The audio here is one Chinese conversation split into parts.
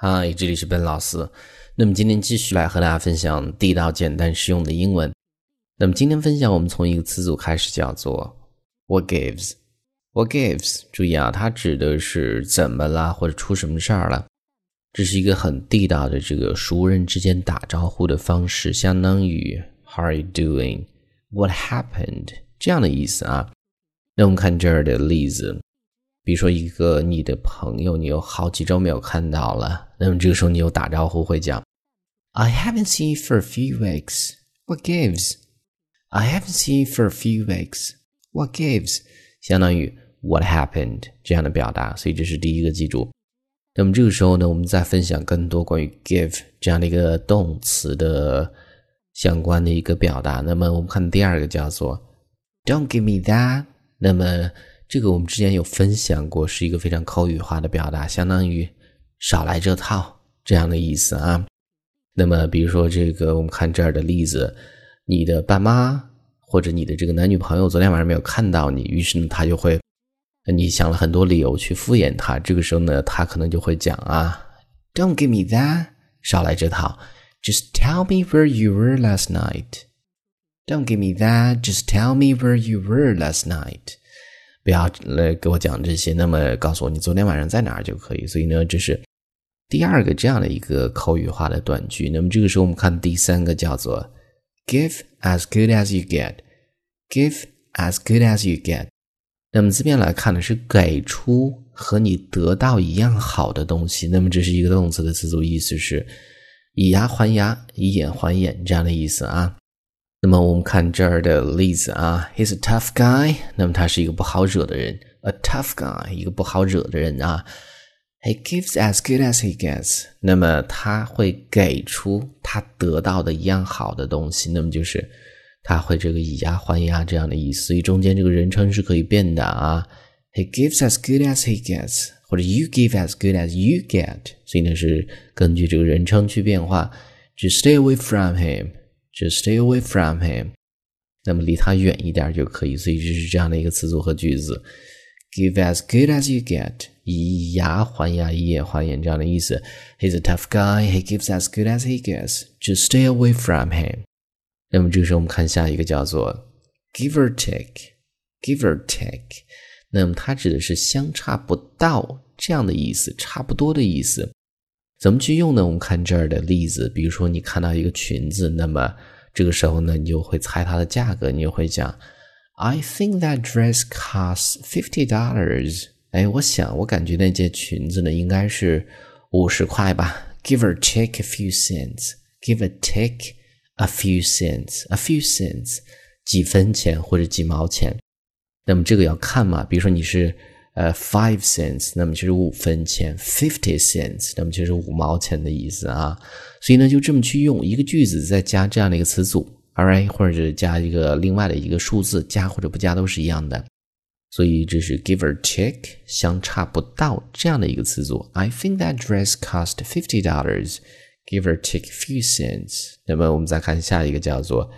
嗨，这里是本老师。那么今天继续来和大家分享地道、简单、实用的英文。那么今天分享，我们从一个词组开始，叫做 “What gives”。What gives？注意啊，它指的是怎么啦，或者出什么事儿了。这是一个很地道的这个熟人之间打招呼的方式，相当于 “How are you doing？”“What happened？” 这样的意思啊。那我们看这儿的例子，比如说一个你的朋友，你有好几周没有看到了，那么这个时候你有打招呼会讲 “I haven't seen you for a few weeks. What gives? I haven't seen you for a few weeks. What gives?” 相当于 “What happened” 这样的表达，所以这是第一个记住。那么这个时候呢，我们再分享更多关于 “give” 这样的一个动词的相关的一个表达。那么我们看第二个叫做 “Don't give me that”。那么这个我们之前有分享过，是一个非常口语化的表达，相当于少来这套这样的意思啊。那么比如说这个，我们看这儿的例子，你的爸妈或者你的这个男女朋友昨天晚上没有看到你，于是呢他就会，你想了很多理由去敷衍他，这个时候呢他可能就会讲啊，Don't give me that，少来这套，Just tell me where you were last night。Don't give me that. Just tell me where you were last night. 不要来给我讲这些，那么告诉我你昨天晚上在哪儿就可以。所以呢，这是第二个这样的一个口语化的短句。那么这个时候我们看第三个叫做 "Give as good as you get." Give as good as you get. 那么字面来看呢，是给出和你得到一样好的东西。那么这是一个动词的词组，意思是以牙还牙，以眼还眼这样的意思啊。那么我们看这儿的例子啊，He's a tough guy。那么他是一个不好惹的人，a tough guy，一个不好惹的人啊。He gives as good as he gets。那么他会给出他得到的一样好的东西，那么就是他会这个以牙还牙这样的意思。所以中间这个人称是可以变的啊。He gives as good as he gets，或者 You give as good as you get。所以呢是根据这个人称去变化。Just stay away from him。Just stay away from him。那么离他远一点就可以。所以这是这样的一个词组和句子：Give as good as you get，以牙还牙，以眼还眼这样的意思。He's a tough guy. He gives as good as he gets. Just stay away from him。那么这个时候我们看下一个叫做 give or take，give or take。那么它指的是相差不到这样的意思，差不多的意思。 怎么去用呢？我们看这儿的例子，比如说你看到一个裙子，那么这个时候呢，你就会猜它的价格，你就会讲，I think that dress costs fifty dollars。哎，我想，我感觉那件裙子呢，应该是五十块吧，give or take a few cents，give or take a few cents，a few cents，几分钱或者几毛钱。那么这个要看嘛，比如说你是。呃，five cents，那么就是五分钱；fifty cents，那么就是五毛钱的意思啊。所以呢，就这么去用一个句子，再加这样的一个词组，all right，或者是加一个另外的一个数字，加或者不加都是一样的。所以这是 give or take，相差不到这样的一个词组。I think that dress cost fifty dollars. Give or take few cents。那么我们再看下一个叫做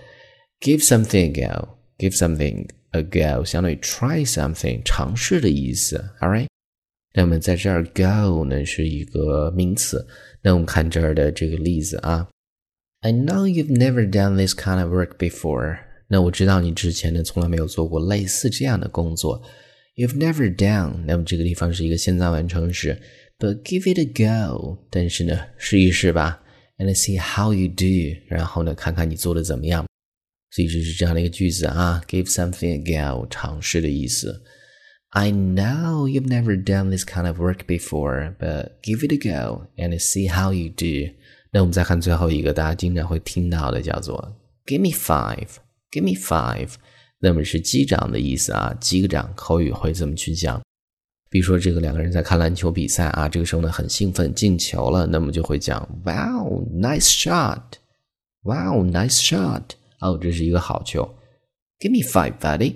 give something go。Give something a go，相当于 try something，尝试的意思。All right，那么在这儿 go 呢是一个名词。那我们看这儿的这个例子啊，I know you've never done this kind of work before。那我知道你之前呢从来没有做过类似这样的工作。You've never done，那么这个地方是一个现在完成时，but give it a go。但是呢，试一试吧，and see how you do。然后呢，看看你做的怎么样。所以这是这样的一个句子啊，give something a go，尝试的意思。I know you've never done this kind of work before, but give it a go and see how you do。那我们再看最后一个，大家经常会听到的，叫做 Give me five, give me five。那么是击掌的意思啊，击个掌，口语会怎么去讲？比如说这个两个人在看篮球比赛啊，这个时候呢很兴奋，进球了，那么就会讲 Wow, nice shot! Wow, nice shot! 哦，这是一个好球，Give me five, buddy.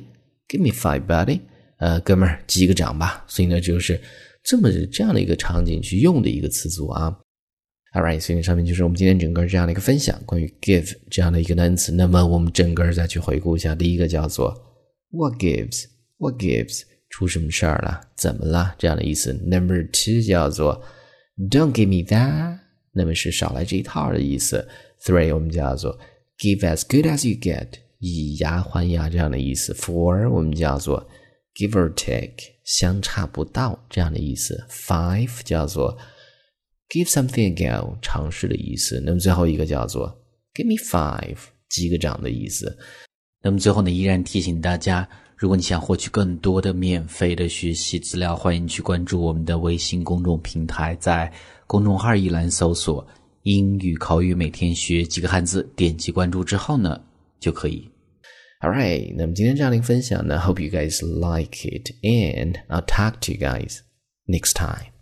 Give me five, buddy. 呃，哥们儿，击个掌吧。所以呢，就是这么这样的一个场景去用的一个词组啊。All right，所以上面就是我们今天整个这样的一个分享，关于 give 这样的一个单词。那么我们整个再去回顾一下，第一个叫做 What gives? What gives? 出什么事儿了？怎么了？这样的意思。Number two 叫做 Don't give me that，那么是少来这一套的意思。Three 我们叫做 give as good as you get，以牙还牙这样的意思。for 我们叫做 give or take，相差不到这样的意思。Five 叫做 give something a go，尝试的意思。那么最后一个叫做 give me five，击个掌的意思。那么最后呢，依然提醒大家，如果你想获取更多的免费的学习资料，欢迎去关注我们的微信公众平台，在公众号一栏搜索“英语口语每天学几个汉字”，点击关注之后呢，就可以。Alright，那么今天这样的分享呢，Hope you guys like it，and I'll talk to you guys next time.